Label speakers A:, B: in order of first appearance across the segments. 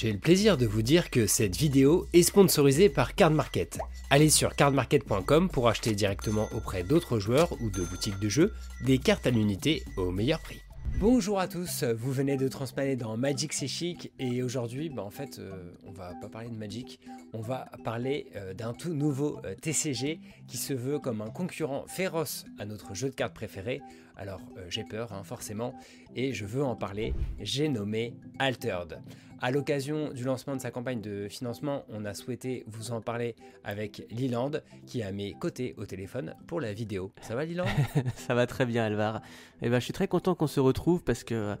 A: J'ai le plaisir de vous dire que cette vidéo est sponsorisée par Card Market. Allez sur cardmarket.com pour acheter directement auprès d'autres joueurs ou de boutiques de jeux des cartes à l'unité au meilleur prix. Bonjour à tous, vous venez de transplaner dans Magic C'est et aujourd'hui, bah en fait, euh, on va pas parler de Magic, on va parler euh, d'un tout nouveau euh, TCG qui se veut comme un concurrent féroce à notre jeu de cartes préféré. Alors j'ai peur, hein, forcément, et je veux en parler. J'ai nommé Altered. À l'occasion du lancement de sa campagne de financement, on a souhaité vous en parler avec Liland, qui est à mes côtés au téléphone pour la vidéo. Ça va Liland?
B: Ça va très bien Alvar. Eh ben, je suis très content qu'on se retrouve parce que euh,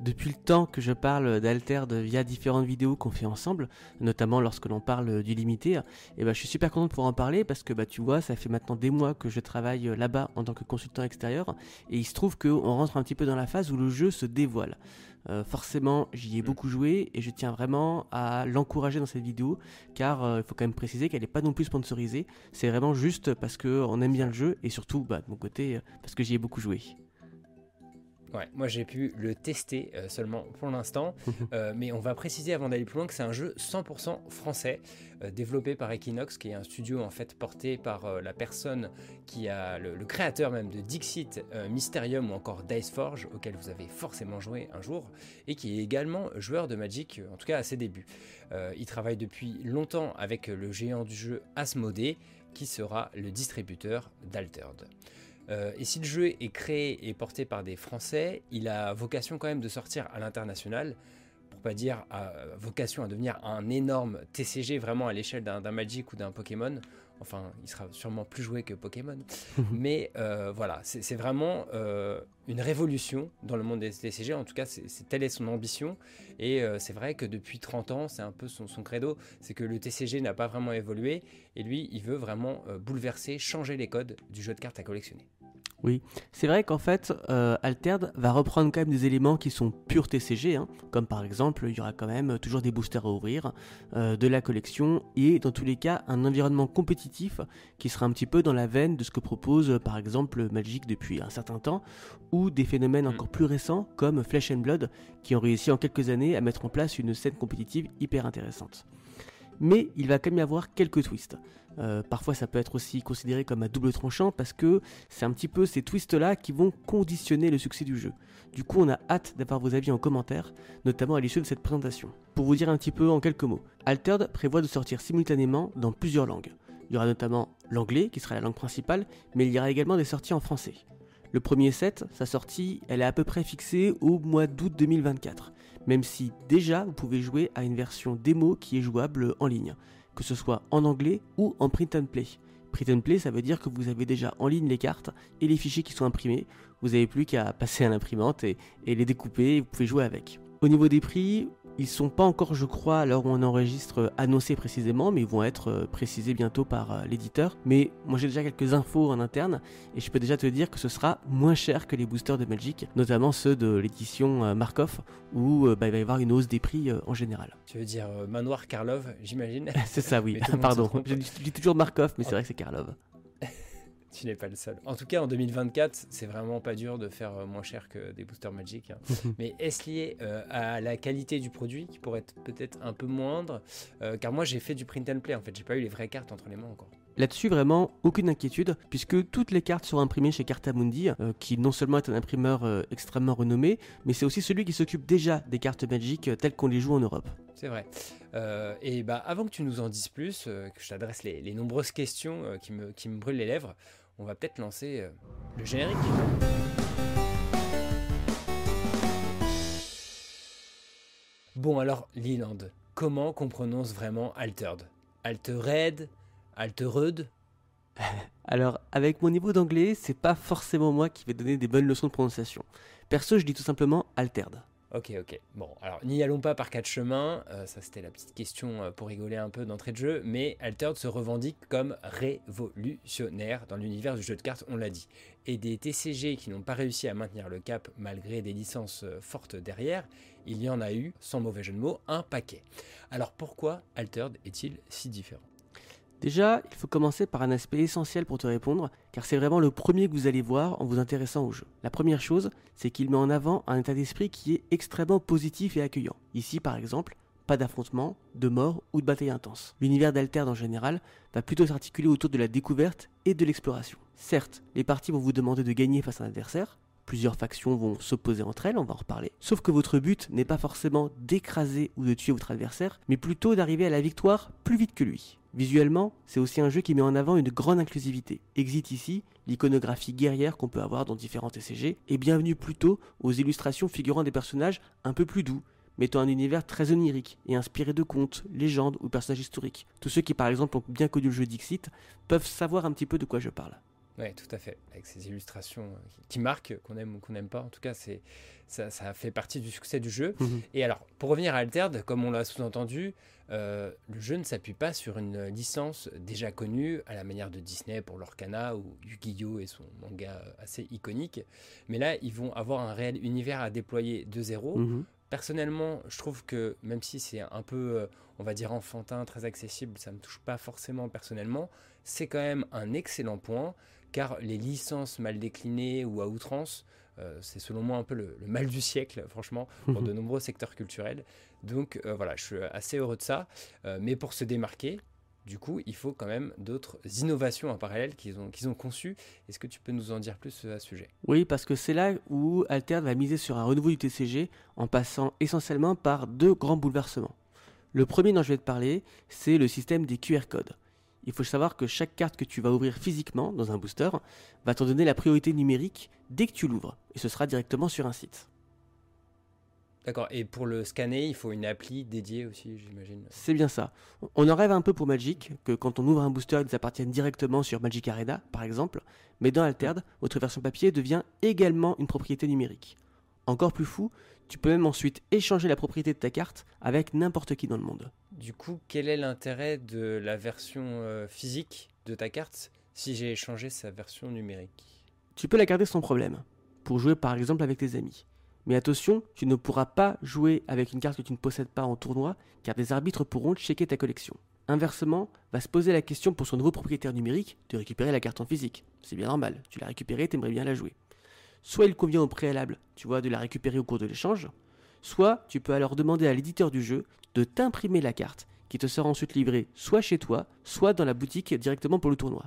B: depuis le temps que je parle d'Alterd via différentes vidéos qu'on fait ensemble, notamment lorsque l'on parle du limité, eh ben, je suis super content de pouvoir en parler parce que bah, tu vois, ça fait maintenant des mois que je travaille euh, là-bas en tant que consultant extérieur et il se trouve qu'on rentre un petit peu dans la phase où le jeu se dévoile. Euh, forcément, j'y ai mm. beaucoup joué et je tiens vraiment à l'encourager dans cette vidéo car euh, il faut quand même préciser qu'elle n'est pas non plus sponsorisée. C'est vraiment juste parce qu'on aime bien le jeu et surtout, bah, de mon côté, euh, parce que j'y ai beaucoup joué.
A: Ouais, moi j'ai pu le tester euh, seulement pour l'instant, euh, mais on va préciser avant d'aller plus loin que c'est un jeu 100% français, euh, développé par Equinox, qui est un studio en fait porté par la personne qui a le, créateur même de Dixit, Mysterium ou encore Diceforge, auquel vous avez forcément joué un jour, et qui est également joueur de Magic, en tout cas à ses débuts. il travaille depuis longtemps avec le géant du jeu Asmodee, qui sera le distributeur d'Altered. Euh, et si le jeu est créé et porté par des Français, il a vocation quand même de sortir à l'international, pour pas dire à vocation à devenir un énorme TCG vraiment à l'échelle d'un Magic ou d'un Pokémon. Enfin, il sera sûrement plus joué que Pokémon. Mais euh, voilà, c'est vraiment euh, une révolution dans le monde des TCG. En tout cas, c'est telle est son ambition. Et c'est vrai que depuis 30 ans, c'est un peu son, son credo, c'est que le TCG n'a pas vraiment évolué. Et lui, il veut vraiment bouleverser, changer les codes du jeu de cartes à collectionner.
B: Oui, c'est vrai qu'en fait, euh, Altered va reprendre quand même des éléments qui sont purs TCG, hein, comme par exemple, il y aura quand même toujours des boosters à ouvrir, euh, de la collection, et dans tous les cas, un environnement compétitif qui sera un petit peu dans la veine de ce que propose euh, par exemple Magic depuis un certain temps, ou des phénomènes encore mm. plus récents comme Flesh and Blood, qui ont réussi en quelques années à mettre en place une scène compétitive hyper intéressante mais il va quand même y avoir quelques twists. Euh, parfois ça peut être aussi considéré comme un double tranchant parce que c'est un petit peu ces twists là qui vont conditionner le succès du jeu. Du coup on a hâte d'avoir vos avis en commentaire, notamment à l'issue de cette présentation. Pour vous dire un petit peu en quelques mots, Altered prévoit de sortir simultanément dans plusieurs langues. Il y aura notamment l'anglais qui sera la langue principale, mais il y aura également des sorties en français. Le premier set, sa sortie, elle est à peu près fixée au mois d'août 2024, même si déjà vous pouvez jouer à une version démo qui est jouable en ligne, que ce soit en anglais ou en print and play. Print and play, ça veut dire que vous avez déjà en ligne les cartes et les fichiers qui sont imprimés. Vous n'avez plus qu'à passer à l'imprimante et, et les découper et vous pouvez jouer avec. Au niveau des prix, ils sont pas encore, je crois, à l'heure où on enregistre, annoncés précisément, mais ils vont être euh, précisés bientôt par euh, l'éditeur. Mais moi j'ai déjà quelques infos en interne et je peux déjà te dire que ce sera moins cher que les boosters de Magic, notamment ceux de l'édition euh, Markov, où bah, il va y avoir une hausse des prix en général.
A: Tu veux dire Manoir Karlov, j'imagine?
B: C'est ça, oui. Pardon. Je dis toujours Markov, mais c'est vrai que c'est Karlov.
A: Tu n'es pas le seul. En tout cas, en 2024, c'est vraiment pas dur de faire euh, moins cher que des boosters Magic. Hein. Mais est-ce lié euh, à la qualité du produit qui pourrait être peut-être un peu moindre? Euh, Car moi, j'ai fait du print and play en fait. J'ai pas eu les vraies cartes entre les mains encore.
B: Là-dessus, vraiment, aucune inquiétude, puisque toutes les cartes seront imprimées chez Cartamundi, qui non seulement est un imprimeur extrêmement renommé, mais c'est aussi celui qui s'occupe déjà des cartes Magic telles qu'on les joue en Europe.
A: C'est vrai. et bah, avant que tu nous en dises plus, que je t'adresse les, nombreuses questions qui, me, qui me brûlent les lèvres, on va peut-être lancer euh, le générique. Bon alors, Leland, comment qu'on prononce vraiment Altered? Altered? Altered?
B: Alors, avec mon niveau d'anglais, c'est pas forcément moi qui vais donner des bonnes leçons de prononciation. Perso, je dis tout simplement Altered.
A: Ok, ok. Bon, alors n'y allons pas par quatre chemins, euh, ça c'était la petite question euh, pour rigoler un peu d'entrée de jeu, mais Altered se revendique comme révolutionnaire dans l'univers du jeu de cartes, on l'a dit. Et des TCG qui n'ont pas réussi à maintenir le cap malgré des licences euh, fortes derrière, il y en a eu, sans mauvais jeu de mots, un paquet. Alors pourquoi Altered est-il si différent?
B: Déjà, il faut commencer par un aspect essentiel pour te répondre, car c'est vraiment le premier que vous allez voir en vous intéressant au jeu. La première chose, c'est qu'il met en avant un état d'esprit qui est extrêmement positif et accueillant. Ici, par exemple, pas d'affrontement, de mort ou de bataille intense. L'univers d'Alterd en général va plutôt s'articuler autour de la découverte et de l'exploration. Certes, les parties vont vous demander de gagner face à un adversaire, plusieurs factions vont s'opposer entre elles, on va en reparler, sauf que votre but n'est pas forcément d'écraser ou de tuer votre adversaire, mais plutôt d'arriver à la victoire plus vite que lui. Visuellement, c'est aussi un jeu qui met en avant une grande inclusivité. Exit ici l'iconographie guerrière qu'on peut avoir dans différents TCG, et bienvenue plutôt aux illustrations figurant des personnages un peu plus doux, mettant un univers très onirique et inspiré de contes, légendes ou personnages historiques. Tous ceux qui par exemple ont bien connu le jeu Dixit peuvent savoir un petit peu de quoi je parle.
A: Oui, tout à fait. Avec ces illustrations euh, qui, marquent, qu'on aime ou qu'on n'aime pas. En tout cas, c'est ça, ça, fait partie du succès du jeu. Mhm. Et alors, pour revenir à Altered, comme on l'a sous-entendu, euh, le jeu ne s'appuie pas sur une licence déjà connue, à la manière de Disney pour l'Orcana ou Yu-Gi-Oh! et son manga assez iconique. Mais là, ils vont avoir un réel univers à déployer de zéro. Mhm. Personnellement, je trouve que même si c'est un peu, euh, on va dire, enfantin, très accessible, ça ne me touche pas forcément personnellement, c'est quand même un excellent point car les licences mal déclinées ou à outrance, euh, c'est selon moi un peu le, mal du siècle, franchement, pour de nombreux secteurs culturels. Donc euh, voilà, je suis assez heureux de ça. Euh, mais pour se démarquer, du coup, il faut quand même d'autres innovations en parallèle qu'ils ont, qu'ils ont conçues. Est-ce que tu peux nous en dire plus à ce sujet?
B: Oui, parce que c'est là où Alter va miser sur un renouveau du TCG en passant essentiellement par deux grands bouleversements. Le premier dont je vais te parler, c'est le système des QR codes il faut savoir que chaque carte que tu vas ouvrir physiquement dans un booster va t'en donner la priorité numérique dès que tu l'ouvres, et ce sera directement sur un site.
A: D'accord, et pour le scanner, il faut une appli dédiée aussi, j'imagine.
B: C'est bien ça. On en rêve un peu pour Magic, que quand on ouvre un booster, ils appartiennent directement sur Magic Arena, par exemple, mais dans Altered, votre version papier devient également une propriété numérique. Encore plus fou, tu peux même ensuite échanger la propriété de ta carte avec n'importe qui dans le monde.
A: Du coup, quel est l'intérêt de la version euh, physique de ta carte si j'ai échangé sa version numérique?
B: Tu peux la garder sans problème, pour jouer par exemple avec tes amis. Mais attention, tu ne pourras pas jouer avec une carte que tu ne possèdes pas en tournoi, car des arbitres pourront checker ta collection. Inversement, va se poser la question pour son nouveau propriétaire numérique de récupérer la carte en physique. C'est bien normal, tu l'as récupérée, t'aimerais bien la jouer. Soit il convient au préalable, tu vois, de la récupérer au cours de l'échange, soit tu peux alors demander à l'éditeur du jeu de t'imprimer la carte, qui te sera ensuite livrée soit chez toi, soit dans la boutique directement pour le tournoi.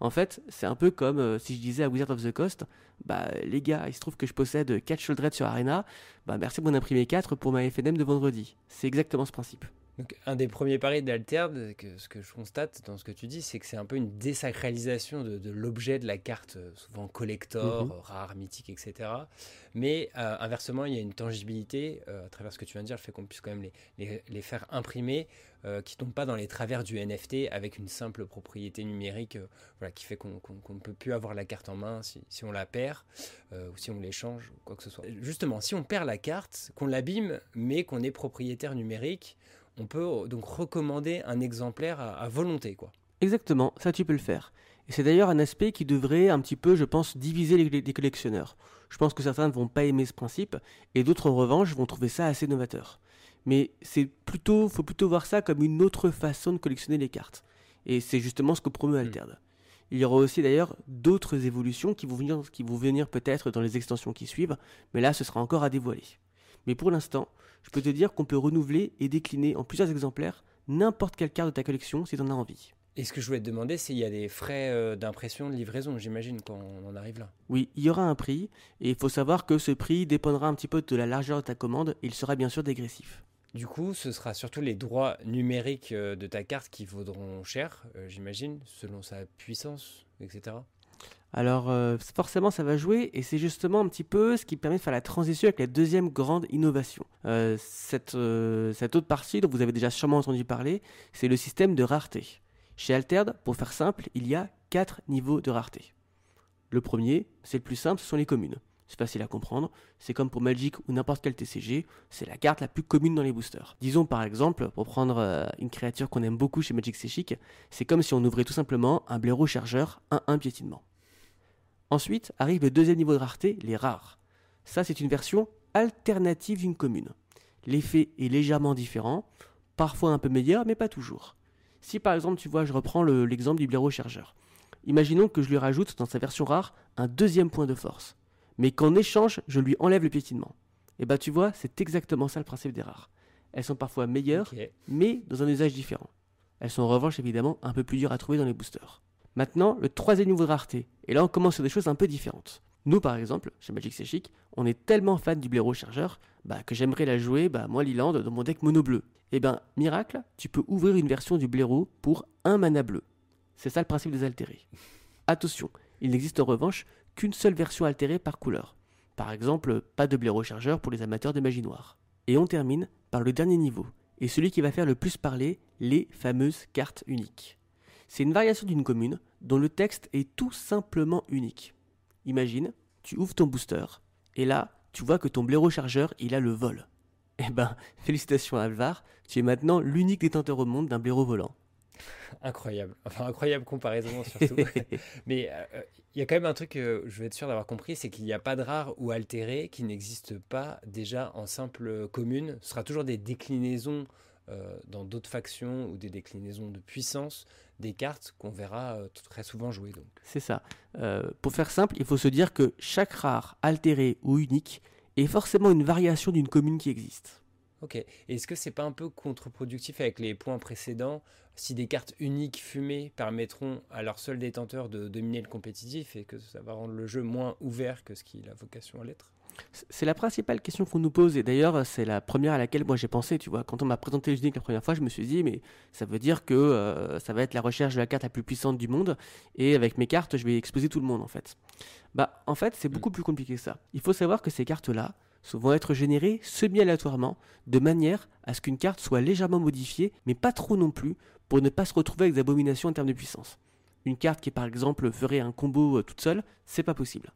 B: En fait, c'est un peu comme euh, si je disais à Wizard of the Coast, bah les gars, il se trouve que je possède 4 Shieldred sur Arena, bah merci de m'en imprimer 4 pour ma FNM de vendredi. C'est exactement ce principe.
A: Donc, un des premiers paris d'Alterd, que, ce que je constate dans ce que tu dis, c'est que c'est un peu une désacralisation de, l'objet de la carte, euh, souvent collector, mhm. rare, mythique, etc. Mais euh, inversement, il y a une tangibilité euh, à travers ce que tu viens de dire, le fait qu'on puisse quand même les, les, faire imprimer, qui ne tombent pas dans les travers du NFT avec une simple propriété numérique voilà, qui fait qu'on ne peut plus avoir la carte en main si, si on la perd ou si on l'échange ou quoi que ce soit. Justement, si on perd la carte, qu'on l'abîme, mais qu'on est propriétaire numérique, on peut euh, donc recommander un exemplaire à, volonté. quoi.
B: Exactement, ça tu peux le faire. Et c'est d'ailleurs un aspect qui devrait un petit peu, je pense, diviser les, collectionneurs. Je pense que certains ne vont pas aimer ce principe, et d'autres en revanche vont trouver ça assez novateur. Mais c'est plutôt, faut plutôt voir ça comme une autre façon de collectionner les cartes. Et c'est justement ce que promeut hmm. Alterd. Il y aura aussi d'ailleurs d'autres évolutions qui vont venir, qui vont venir peut-être dans les extensions qui suivent, mais là ce sera encore à dévoiler. Mais pour l'instant, je peux te dire qu'on peut renouveler et décliner en plusieurs exemplaires n'importe quelle carte de ta collection si tu en as envie.
A: Et ce que je voulais te demander, c'est il y a des frais euh, d'impression, de livraison, j'imagine, quand on en arrive là.
B: Oui, il y aura un prix, et il faut savoir que ce prix dépendra un petit peu de la largeur de ta commande, et il sera bien sûr dégressif.
A: Du coup, ce sera surtout les droits numériques euh, de ta carte qui vaudront cher, euh, j'imagine, selon sa puissance, etc.
B: Alors euh, forcément ça va jouer et c'est justement un petit peu ce qui permet de faire la transition avec la deuxième grande innovation. Euh, cette, euh, cette, autre partie dont vous avez déjà sûrement entendu parler, c'est le système de rareté. Chez Altered, pour faire simple, il y a quatre niveaux de rareté. Le premier, c'est le plus simple, ce sont les communes. C'est facile à comprendre, c'est comme pour Magic ou n'importe quel TCG, c'est la carte la plus commune dans les boosters. Disons par exemple, pour prendre une créature qu'on aime beaucoup chez Magic C'est c'est comme si on ouvrait tout simplement un blaireau chargeur 1-1 piétinement. Ensuite arrive le deuxième niveau de rareté, les rares. Ça, c'est une version alternative d'une commune. L'effet est légèrement différent, parfois un peu meilleur, mais pas toujours. Si par exemple, tu vois, je reprends l'exemple du blaireau chargeur. Imaginons que je lui rajoute dans sa version rare un deuxième point de force, mais qu'en échange, je lui enlève le piétinement. Et bah tu vois, c'est exactement ça le principe des rares. elles sont parfois meilleures, mais dans un usage différent. Elles sont en revanche évidemment un peu plus dures à trouver dans les boosters. Maintenant, le troisième niveau de rareté, et là on commence sur des choses un peu différentes. Nous par exemple, chez Magic C'est Chic, on est tellement fan du blaireau chargeur bah, que j'aimerais la jouer, bah, moi Liland, dans mon deck mono bleu. Et ben, miracle, tu peux ouvrir une version du blaireau pour un mana bleu. C'est ça le principe des altérés. Attention, il n'existe en revanche qu'une seule version altérée par couleur. Par exemple, pas de blaireau chargeur pour les amateurs de magie noire. Et on termine par le dernier niveau, et celui qui va faire le plus parler, les fameuses cartes uniques. C'est une variation d'une commune dont le texte est tout simplement unique. Imagine, tu ouvres ton booster, et là, tu vois que ton blaireau chargeur, il a le vol. Eh ben, félicitations Alvar, tu es maintenant l'unique détenteur au monde d'un blaireau volant.
A: Incroyable. Enfin, incroyable comparaison surtout. Mais euh, il y a quand même un truc que je vais être sûr d'avoir compris, c'est qu'il n'y a pas de rare ou altéré qui n'existe pas déjà en simple commune. Ce sera toujours des déclinaisons euh, dans d'autres factions ou des déclinaisons de puissance des cartes qu'on verra euh, très souvent jouer. Donc.
B: C'est ça. Euh, pour faire simple, il faut se dire que chaque rare, altéré ou unique est forcément une variation d'une commune qui existe.
A: Ok. Est-ce que c'est pas un peu contre-productif avec les points précédents? Si des cartes uniques fumées permettront à leur seul détenteur de dominer le compétitif et que ça va rendre le jeu moins ouvert que ce qu'il a vocation à l'être?
B: C'est la principale question qu'on nous pose et d'ailleurs c'est la première à laquelle moi j'ai pensé, tu vois. Quand on m'a présenté le unique la première fois, je me suis dit mais ça veut dire que euh, ça va être la recherche de la carte la plus puissante du monde et avec mes cartes je vais exploser tout le monde en fait. Bah en fait c'est beaucoup plus compliqué que ça. Il faut savoir que ces cartes-là vont être générées semi-aléatoirement de manière à ce qu'une carte soit légèrement modifiée mais pas trop non plus pour ne pas se retrouver avec des abominations en termes de puissance. Une carte qui par exemple ferait un combo euh, toute seule, c'est pas possible.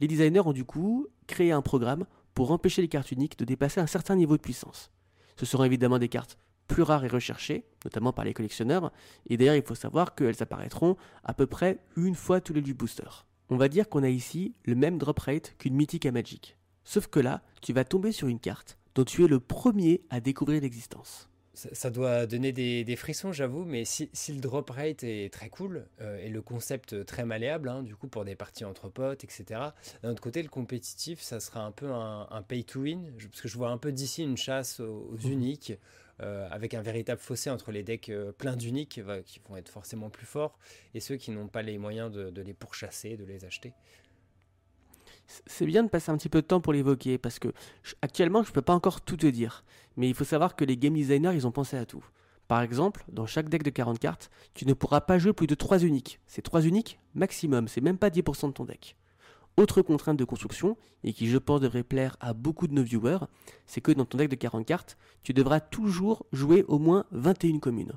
B: Les designers ont du coup créé un programme pour empêcher les cartes uniques de dépasser un certain niveau de puissance. Ce seront évidemment des cartes plus rares et recherchées, notamment par les collectionneurs, et d'ailleurs il faut savoir qu'elles apparaîtront à peu près une fois tous les du booster. On va dire qu'on a ici le même drop rate qu'une mythique à Magic. Sauf que là, tu vas tomber sur une carte dont tu es le premier à découvrir l'existence.
A: Ça, ça doit donner des, des frissons, j'avoue, mais si, si le drop rate est très cool euh, et le concept très malléable, hein, du coup pour des parties entre potes, etc. D'un autre côté, le compétitif, ça sera un peu un, un pay to win, je- parce que je vois un peu d'ici une chasse aux, aux
B: Mhm.
A: uniques, euh, avec un véritable fossé entre les decks euh, pleins d'uniques qui vont être forcément plus forts et ceux qui n'ont pas les moyens de, de les pourchasser, de les acheter.
B: C'est bien de passer un petit peu de temps pour l'évoquer parce que actuellement je peux pas encore tout te dire. Mais il faut savoir que les game designers ils ont pensé à tout. Par exemple, dans chaque deck de 40 cartes, tu ne pourras pas jouer plus de 3 uniques. C'est 3 uniques maximum, c'est même pas 10% de ton deck. Autre contrainte de construction, et qui je pense devrait plaire à beaucoup de nos viewers, c'est que dans ton deck de 40 cartes, tu devras toujours jouer au moins 21 communes.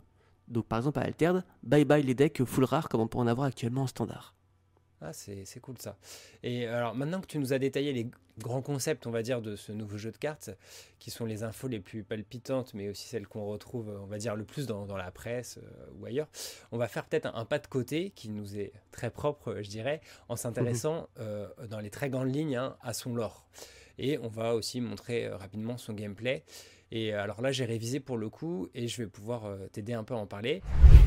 B: Donc par exemple à Altered, bye bye les decks full rares comme on peut en avoir actuellement en standard.
A: Ah, c'est cool ça. Et alors maintenant que tu nous as détaillé les grands concepts, on va dire, de ce nouveau jeu de cartes, qui sont les infos les plus palpitantes, mais aussi celles qu'on retrouve, on va dire, le plus dans, dans la presse euh, ou ailleurs, on va faire peut-être un, un pas de côté qui nous est très propre, je dirais, en s'intéressant euh, dans les très grandes lignes hein, à son lore. Et on va aussi montrer euh, rapidement son gameplay. Et euh, alors là, j'ai révisé pour le coup et je vais pouvoir euh, t'aider un peu à en parler.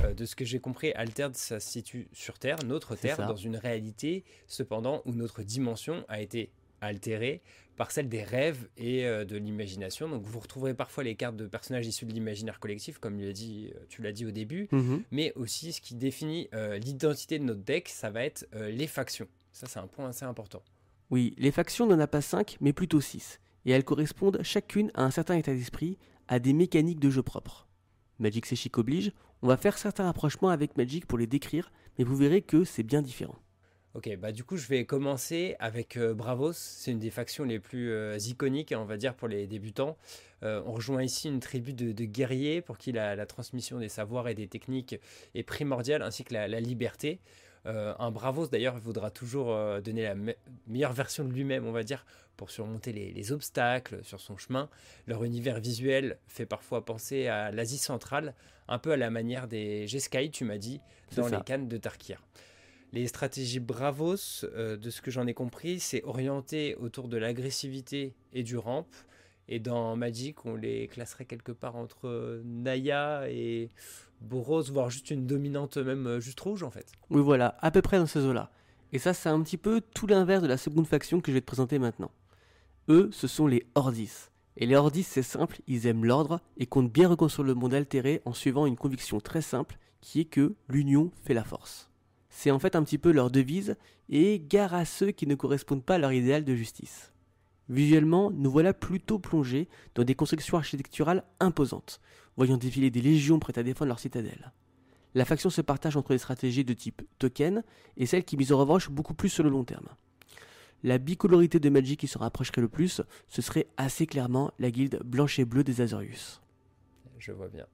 A: Euh, de ce que j'ai compris, Altered, ça se situe sur Terre, notre Terre,
B: ça.
A: dans une réalité, cependant, où notre dimension a été altérée par celle des rêves et euh, de l'imagination. Donc vous retrouverez parfois les cartes de personnages issus de l'imaginaire collectif, comme tu l'as dit, tu l'as dit au début,
B: Mhm.
A: mais aussi ce qui définit l'identité de notre deck, ça va être les factions. Ça, c'est un point assez important.
B: Oui, les factions n'en a pas 5, mais plutôt 6, et elles correspondent chacune à un certain état d'esprit, à des mécaniques de jeu propres. Magic C'est Chic oblige, on va faire certains rapprochements avec Magic pour les décrire, mais vous verrez que c'est bien différent.
A: Ok, bah du coup je vais commencer avec euh, Bravos, c'est une des factions les plus euh, iconiques, on va dire, pour les débutants. Euh, on rejoint ici une tribu de, guerriers pour qui la, transmission des savoirs et des techniques est primordiale, ainsi que la liberté. Euh, un Bravos d'ailleurs voudra toujours euh, donner la me- meilleure version de lui-même, on va dire, pour surmonter les, les obstacles sur son chemin. Leur univers visuel fait parfois penser à l'Asie centrale, un peu à la manière des G-Sky, tu m'as dit, dans
B: ça.
A: les cannes de Tarkir. Les stratégies Bravos, euh, de ce que j'en ai compris, c'est orienté autour de l'agressivité et du ramp. Et dans Magic, on les classerait quelque part entre Naya et Boros, voire juste une dominante même euh, juste rouge en fait.
B: Oui voilà, à peu près dans ces eaux-là. Et ça c'est un petit peu tout l'inverse de la seconde faction que je vais te présenter maintenant. Eux, ce sont les Ordis. Et les Hordis, c'est simple, ils aiment l'ordre et comptent bien reconstruire le monde altéré en suivant une conviction très simple qui est que l'union fait la force. C'est en fait un petit peu leur devise et gare à ceux qui ne correspondent pas à leur idéal de justice. Visuellement, nous voilà plutôt plongés dans des constructions architecturales imposantes, voyant défiler des légions prêtes à défendre leur citadelle. La faction se partage entre les stratégies de type token et celles qui misent en revanche beaucoup plus sur le long terme. La bicolorité de Magic qui se rapprocherait le plus, ce serait assez clairement la guilde blanche et bleue des Azorius
A: je vois bien.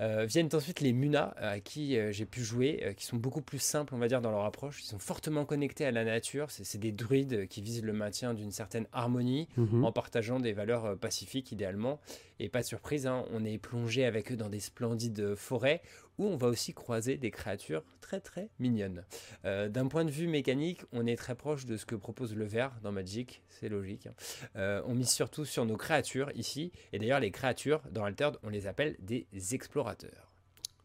A: Euh, viennent ensuite les Muna, à qui euh, j'ai pu jouer, euh, qui sont beaucoup plus simples, on va dire, dans leur approche. Ils sont fortement connectés à la nature. C'est des druides qui visent le maintien d'une certaine harmonie mhm. en partageant des valeurs pacifiques, idéalement. Et pas de surprise, hein, on est plongé avec eux dans des splendides forêts où on va aussi croiser des créatures très très mignonnes. Euh, d'un point de vue mécanique, on est très proche de ce que propose le verre dans Magic, c'est logique. Hein. Euh, on mise surtout sur nos créatures ici, et d'ailleurs les créatures dans Altered, on les appelle des explorateurs.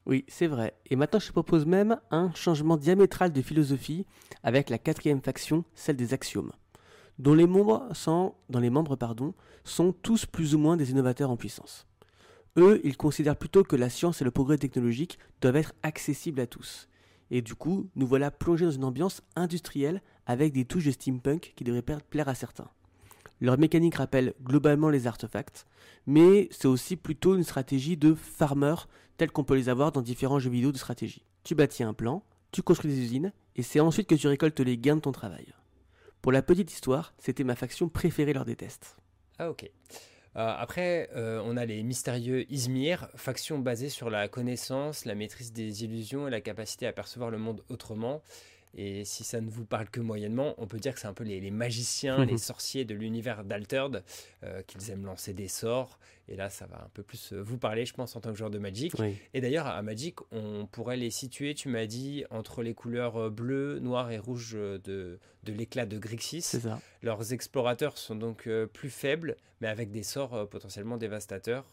B: Oui, c'est vrai. Et maintenant, je propose même un changement diamétral de philosophie avec la quatrième faction, celle des axiomes, dont les membres, sont, sont tous plus ou moins des innovateurs en puissance. Eux, ils considèrent plutôt que la science et le progrès technologique doivent être accessibles à tous. Et du coup, nous voilà plongés dans une ambiance industrielle avec des touches de steampunk qui devraient plaire à certains. Leur mécanique rappelle globalement les artefacts, mais c'est aussi plutôt une stratégie de farmer telle qu'on peut les avoir dans différents jeux vidéo de stratégie. Tu bâtis un plan, tu construis des usines, et c'est ensuite que tu récoltes les gains de ton travail. Pour la petite histoire, c'était ma faction préférée lors des tests.
A: Ah ok. Euh, après, euh, on a les mystérieux Izmir, faction basée sur la connaissance, la maîtrise des illusions et la capacité à percevoir le monde autrement. Et si ça ne vous parle que moyennement, on peut dire que c'est un peu les, magiciens, les sorciers de l'univers d'Altered, euh, qu'ils aiment lancer des sorts. Et là, ça va un peu plus vous parler, je pense, en tant que joueur de Magic. Et d'ailleurs, à Magic, on pourrait les situer, tu m'as dit, entre les couleurs bleu, noir et rouge de, de l'éclat de Grixis.
B: Ça.
A: Leurs explorateurs sont donc plus faibles, mais avec des sorts potentiellement dévastateurs.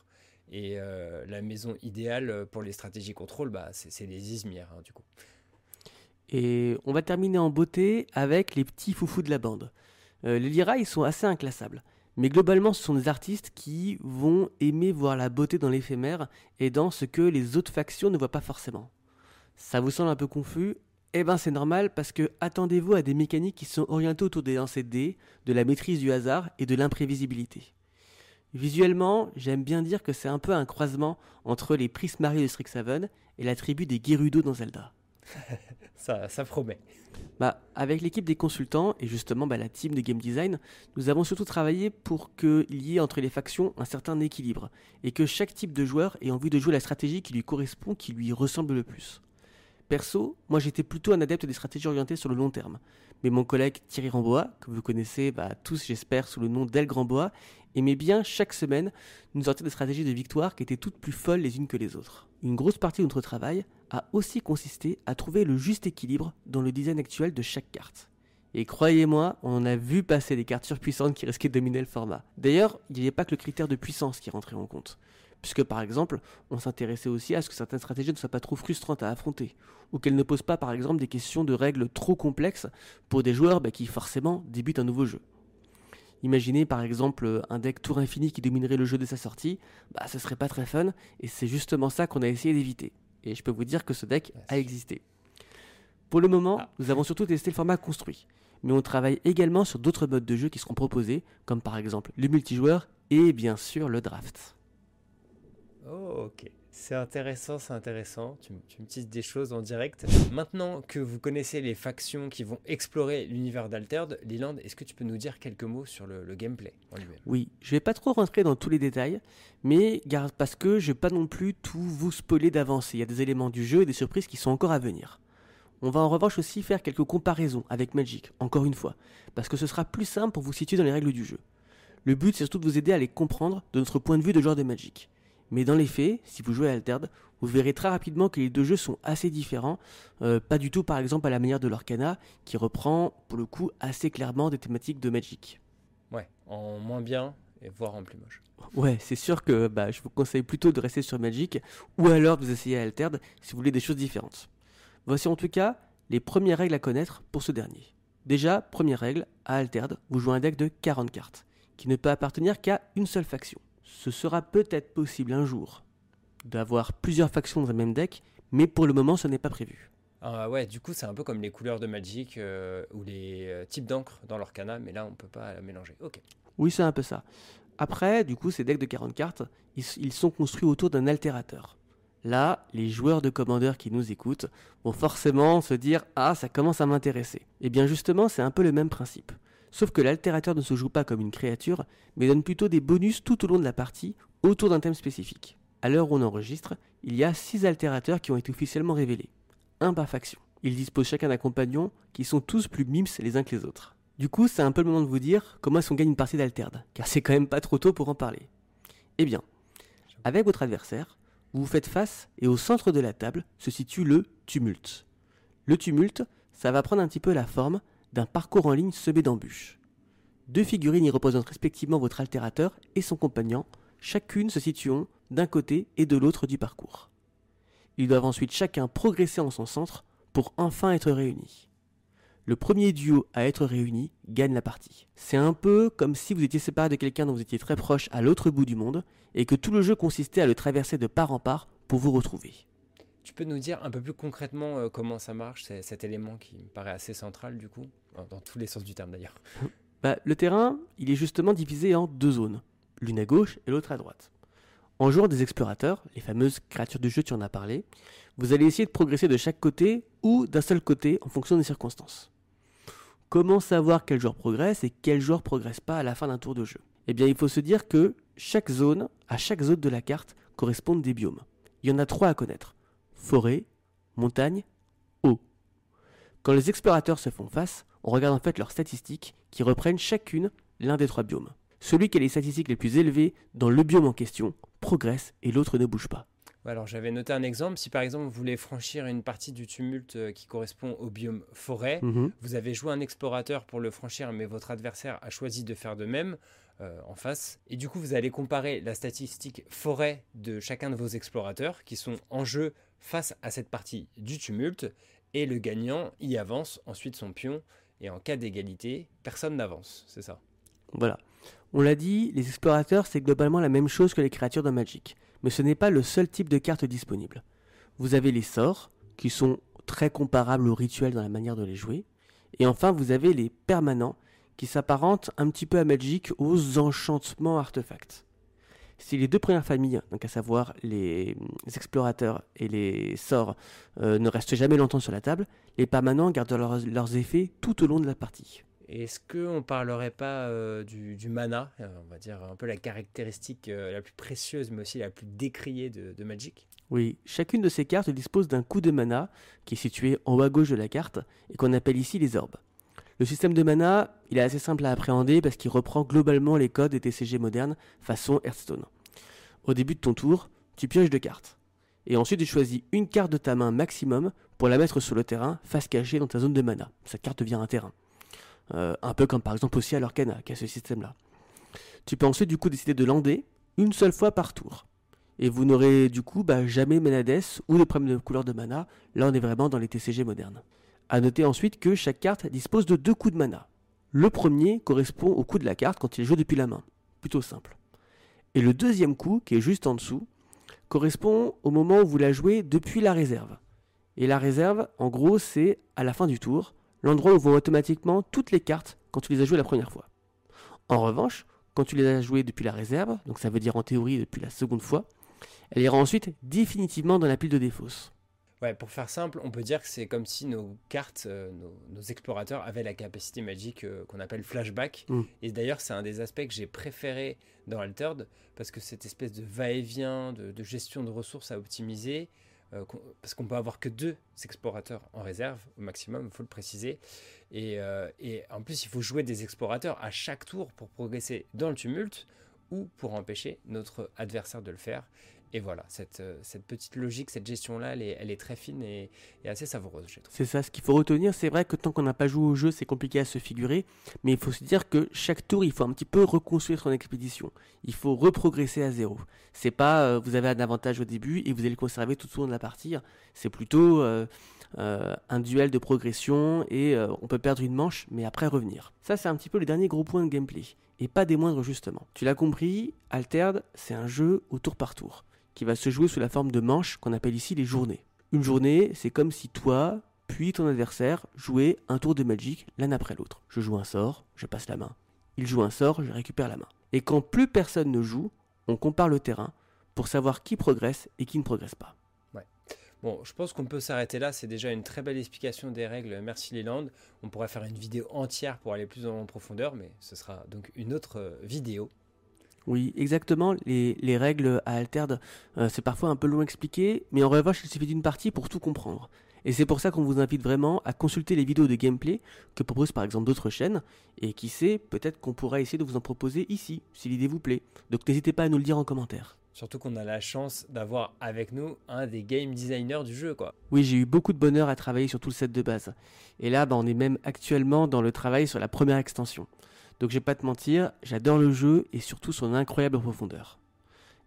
A: Et la maison idéale pour les stratégies contrôle, bah, c'est les Izmir, hein, du coup.
B: Et on va terminer en beauté avec les petits foufous de la bande. Euh, les Lyra, ils sont assez inclassables. Mais globalement, ce sont des artistes qui vont aimer voir la beauté dans l'éphémère et dans ce que les autres factions ne voient pas forcément. Ça vous semble un peu confus? Eh ben c'est normal parce que attendez-vous à des mécaniques qui sont orientées autour des lancers de dés, de la maîtrise du hasard et de l'imprévisibilité. Visuellement, j'aime bien dire que c'est un peu un croisement entre les Prismari de Strixhaven et la tribu des Gerudo dans Zelda.
A: ça, ça promet.
B: Bah, avec l'équipe des consultants et justement bah, la team de game design, nous avons surtout travaillé pour qu'il y ait entre les factions un certain équilibre et que chaque type de joueur ait envie de jouer la stratégie qui lui correspond, qui lui ressemble le plus. Perso, moi j'étais plutôt un adepte des stratégies orientées sur le long terme. Mais mon collègue Thierry Rambois, que vous connaissez bah, tous j'espère sous le nom d'El Grandbois, aimait bien chaque semaine nous sortir des stratégies de victoire qui étaient toutes plus folles les unes que les autres. Une grosse partie de notre travail a aussi consisté à trouver le juste équilibre dans le design actuel de chaque carte. Et croyez-moi, on a vu passer des cartes surpuissantes qui risquaient de dominer le format. D'ailleurs, il n'y avait pas que le critère de puissance qui rentrait en compte. Puisque par exemple, on s'intéressait aussi à ce que certaines stratégies ne soient pas trop frustrantes à affronter, ou qu'elles ne posent pas par exemple des questions de règles trop complexes pour des joueurs bah, qui forcément débutent un nouveau jeu. Imaginez par exemple un deck tour infini qui dominerait le jeu dès sa sortie, bah ce serait pas très fun, et c'est justement ça qu'on a essayé d'éviter. Et je peux vous dire que ce deck a existé. Pour le moment, ah. nous avons surtout testé le format construit, mais on travaille également sur d'autres modes de jeu qui seront proposés, comme par exemple le multijoueur et bien sûr le draft.
A: Oh, ok. C'est intéressant, c'est intéressant. Tu, me tisses des choses en direct. Maintenant que vous connaissez les factions qui vont explorer l'univers d'Altered, Leland, est-ce que tu peux nous dire quelques mots sur le, gameplay en
B: Oui, je vais pas trop rentrer dans tous les détails, mais garde parce que je vais pas non plus tout vous spoiler d'avance. Il y a des éléments du jeu et des surprises qui sont encore à venir. On va en revanche aussi faire quelques comparaisons avec Magic, encore une fois, parce que ce sera plus simple pour vous situer dans les règles du jeu. Le but, c'est surtout de vous aider à les comprendre de notre point de vue de joueur de Magic. Mais dans les faits, si vous jouez à Altered, vous verrez très rapidement que les deux jeux sont assez différents. Euh, pas du tout par exemple à la manière de l'Orcana, qui reprend pour le coup assez clairement des thématiques de Magic.
A: Ouais, en moins bien et voire en plus moche.
B: Ouais, c'est sûr que bah, je vous conseille plutôt de rester sur Magic ou alors de vous essayer à Altered si vous voulez des choses différentes. Voici en tout cas les premières règles à connaître pour ce dernier. Déjà, première règle, à Altered, vous jouez un deck de 40 cartes qui ne peut appartenir qu'à une seule faction. Ce sera peut-être possible un jour d'avoir plusieurs factions dans un même deck, mais pour le moment ce n'est pas prévu.
A: Ah ouais, du coup c'est un peu comme les couleurs de Magic euh, ou les euh, types d'encre dans l'Orcana, mais là on peut pas mélanger. Ok.
B: Oui, c'est un peu ça. Après, du coup, ces decks de 40 cartes, ils, ils sont construits autour d'un altérateur. Là, les joueurs de Commander qui nous écoutent vont forcément se dire Ah, ça commence à m'intéresser. Et bien justement, c'est un peu le même principe. Sauf que l'altérateur ne se joue pas comme une créature, mais donne plutôt des bonus tout au long de la partie autour d'un thème spécifique. À l'heure où on enregistre, il y a 6 altérateurs qui ont été officiellement révélés. Un par faction. Ils disposent chacun d'un compagnon qui sont tous plus mims les uns que les autres. Du coup, c'est un peu le moment de vous dire comment est-ce qu'on gagne une partie d'alterde, car c'est quand même pas trop tôt pour en parler. Eh bien, avec votre adversaire, vous vous faites face et au centre de la table se situe le tumulte. Le tumulte, ça va prendre un petit peu la forme d'un parcours en ligne semé d'embûches. Deux figurines y représentent respectivement votre altérateur et son compagnon, chacune se situant d'un côté et de l'autre du parcours. Ils doivent ensuite chacun progresser en son centre pour enfin être réunis. Le premier duo à être réuni gagne la partie. C'est un peu comme si vous étiez séparé de quelqu'un dont vous étiez très proche à l'autre bout du monde et que tout le jeu consistait à le traverser de part en part pour vous retrouver.
A: Tu peux nous dire un peu plus concrètement euh, comment ça marche, cet élément qui me paraît assez central du coup, dans tous les sens du terme d'ailleurs.
B: Bah, le terrain, il est justement divisé en deux zones, l'une à gauche et l'autre à droite. En jouant des explorateurs, les fameuses créatures du jeu, tu en as parlé, vous allez essayer de progresser de chaque côté ou d'un seul côté en fonction des circonstances. Comment savoir quel joueur progresse et quel joueur progresse pas à la fin d'un tour de jeu? Eh bien, il faut se dire que chaque zone, à chaque zone de la carte, correspondent des biomes. Il y en a trois à connaître forêt, montagne, eau. Quand les explorateurs se font face, on regarde en fait leurs statistiques qui reprennent chacune l'un des trois biomes. Celui qui a les statistiques les plus élevées dans le biome en question progresse et l'autre ne bouge pas.
A: Alors j'avais noté un exemple. Si par exemple vous voulez franchir une partie du tumulte euh, qui correspond au biome forêt,
B: Mhm.
A: vous avez joué un explorateur pour le franchir, mais votre adversaire a choisi de faire de même euh, en face. Et du coup vous allez comparer la statistique forêt de chacun de vos explorateurs qui sont en jeu face à cette partie du tumulte. Et le gagnant y avance ensuite son pion. Et en cas d'égalité, personne n'avance. C'est ça.
B: Voilà. On l'a dit, les explorateurs, c'est globalement la même chose que les créatures dans Magic. Mais ce n'est pas le seul type de carte disponible. Vous avez les sorts, qui sont très comparables aux rituels dans la manière de les jouer. Et enfin, vous avez les permanents, qui s'apparentent un petit peu à Magic aux enchantements artefacts. Si les deux premières familles, donc à savoir les, explorateurs et les sorts, euh, ne restent jamais longtemps sur la table, les permanents gardent leurs- leurs effets tout au long de la partie.
A: Est-ce qu'on parlerait pas euh, du, du mana, euh, on va dire un peu la caractéristique euh, la plus précieuse, mais aussi la plus décriée de, de Magic?
B: Oui, chacune de ces cartes dispose d'un coup de mana qui est situé en haut à gauche de la carte et qu'on appelle ici les orbes. Le système de mana, il est assez simple à appréhender parce qu'il reprend globalement les codes des TCG modernes façon Hearthstone. Au début de ton tour, tu pioches deux cartes. Et ensuite, tu choisis une carte de ta main maximum pour la mettre sur le terrain, face cachée dans ta zone de mana. Cette carte devient un terrain. Euh, un peu comme par exemple aussi à l'Orcana, qui a ce système-là. Tu peux ensuite du coup décider de lander une seule fois par tour. Et vous n'aurez du coup bah, jamais Manades ou les problèmes de couleur de mana. Là, on est vraiment dans les TCG modernes. A noter ensuite que chaque carte dispose de deux coups de mana. Le premier correspond au coup de la carte quand il est joué depuis la main. Plutôt simple. Et le deuxième coup, qui est juste en dessous, correspond au moment où vous la jouez depuis la réserve. Et la réserve, en gros, c'est à la fin du tour, l'endroit où vont automatiquement toutes les cartes quand tu les as jouées la première fois. En revanche, quand tu les as jouées depuis la réserve, donc ça veut dire en théorie depuis la seconde fois, elle ira ensuite définitivement dans la pile de défausse.
A: Ouais, pour faire simple, on peut dire que c'est comme si nos cartes, euh, nos, nos explorateurs avaient la capacité magique euh, qu'on appelle flashback.
B: Mm.
A: Et d'ailleurs, c'est un des aspects que j'ai préféré dans Altered, parce que cette espèce de va-et-vient, de, de gestion de ressources à optimiser, euh, qu'on- parce qu'on peut avoir que deux explorateurs en réserve au maximum, il faut le préciser. Et, et en plus, il faut jouer des explorateurs à chaque tour pour progresser dans le tumulte ou pour empêcher notre adversaire de le faire. Et voilà, cette, euh, cette petite logique, cette gestion-là, elle est, elle est très fine et, assez savoureuse, j'ai trouvé.
B: C'est ça, ce qu'il faut retenir, c'est vrai que tant qu'on n'a pas joué au jeu, c'est compliqué à se figurer, mais il faut se dire que chaque tour, il faut un petit peu reconstruire son expédition. Il faut reprogresser à zéro. C'est pas euh, vous avez un avantage au début et vous allez le conserver tout au long de la partie. C'est plutôt euh, un duel de progression et on peut perdre une manche mais après revenir. Ça c'est un petit peu les derniers gros points de gameplay et pas des moindres justement. Tu l'as compris, Altered c'est un jeu au tour par tour qui va se jouer sous la forme de manches qu'on appelle ici les journées. Une journée, c'est comme si toi, puis ton adversaire jouaient un tour de Magic l'un après l'autre. Je joue un sort, je passe la main. Il joue un sort, je récupère la main. Et quand plus personne ne joue, on compare le terrain pour savoir qui progresse et qui ne progresse pas.
A: Bon, je pense qu'on peut s'arrêter là. C'est déjà une très belle explication des règles. Merci Leland. On pourrait faire une vidéo entière pour aller plus en profondeur, mais ce sera donc une autre euh, vidéo.
B: Oui, exactement. Les, règles à Altered, euh, c'est parfois un peu long à expliquer, mais en revanche, il suffit d'une partie pour tout comprendre. Et c'est pour ça qu'on vous invite vraiment à consulter les vidéos de gameplay que proposent par exemple d'autres chaînes, et qui sait, peut-être qu'on pourra essayer de vous en proposer ici, si l'idée vous plaît. Donc n'hésitez pas à nous le dire en commentaire.
A: Surtout qu'on a la chance d'avoir avec nous un des game designers du jeu, quoi.
B: Oui, j'ai eu beaucoup de bonheur à travailler sur tout le set de base. Et là, bah, on est même actuellement dans le travail sur la première extension. Donc je vais pas te mentir, j'adore le jeu et surtout son incroyable profondeur.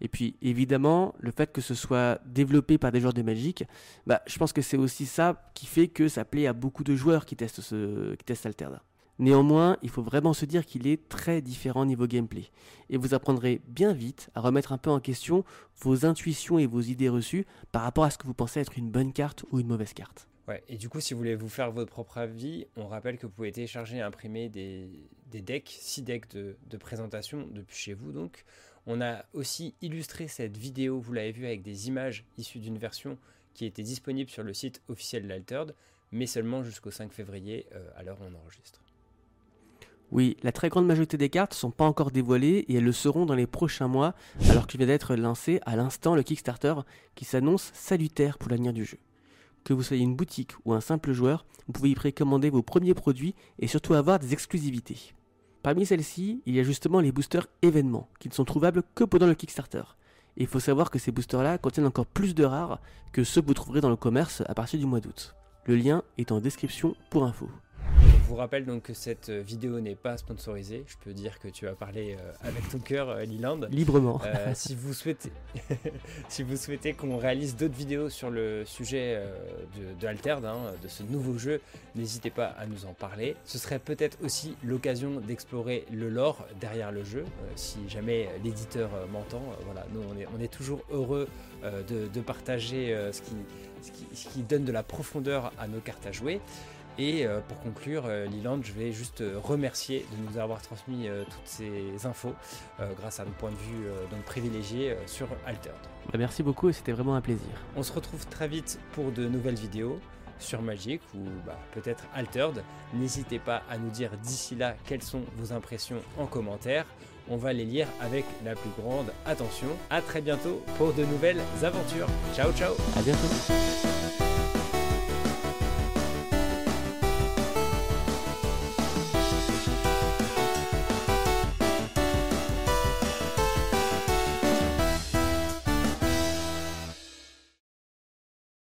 B: Et puis évidemment, le fait que ce soit développé par des joueurs de Magic, bah, je pense que c'est aussi ça qui fait que ça plaît à beaucoup de joueurs qui testent, ce, qui testent Alterda. Néanmoins, il faut vraiment se dire qu'il est très différent niveau gameplay. Et vous apprendrez bien vite à remettre un peu en question vos intuitions et vos idées reçues par rapport à ce que vous pensez être une bonne carte ou une mauvaise carte.
A: Et du coup, si vous voulez vous faire votre propre avis, on rappelle que vous pouvez télécharger et imprimer des, decks, 6 decks de, présentation depuis chez vous. Donc, on a aussi illustré cette vidéo, vous l'avez vu, avec des images issues d'une version qui était disponible sur le site officiel de l'Altered, mais seulement jusqu'au 5 février, euh, à l'heure où on enregistre.
B: Oui, la très grande majorité des cartes sont pas encore dévoilées et elles le seront dans les prochains mois, alors qu'il vient d'être lancé à l'instant le Kickstarter qui s'annonce salutaire pour l'avenir du jeu. Que vous soyez une boutique ou un simple joueur, vous pouvez y précommander vos premiers produits et surtout avoir des exclusivités. Parmi celles-ci, il y a justement les boosters événements, qui ne sont trouvables que pendant le Kickstarter. Et il faut savoir que ces boosters-là contiennent encore plus de rares que ceux que vous trouverez dans le commerce à partir du mois d'août. Le lien est en description pour info.
A: Je vous rappelle donc que cette euh, vidéo n'est pas sponsorisée. Je peux dire que tu as parlé euh, avec ton cœur, euh, Liland.
B: Librement.
A: si vous souhaitez, si vous souhaitez qu'on réalise d'autres vidéos sur le sujet de, Altered, hein, de ce nouveau jeu, n'hésitez pas à nous en parler. Ce serait peut-être aussi l'occasion d'explorer le lore derrière le jeu, si jamais l'éditeur m'entend. voilà, nous on est, on est toujours heureux de, partager ce qui, ce qui donne de la profondeur à nos cartes à jouer. Et euh, pour conclure, euh, Liland, je vais juste euh, remercier de nous avoir transmis toutes ces infos grâce à nos points de vue donc privilégiés sur Altered.
B: Bah, merci beaucoup et c'était vraiment un plaisir.
A: On se retrouve très vite pour de nouvelles vidéos sur Magic ou bah, peut-être Altered. N'hésitez pas à nous dire d'ici là quelles sont vos impressions en commentaire. On va les lire avec la plus grande attention. A très bientôt pour de nouvelles aventures. Ciao ciao
B: À bientôt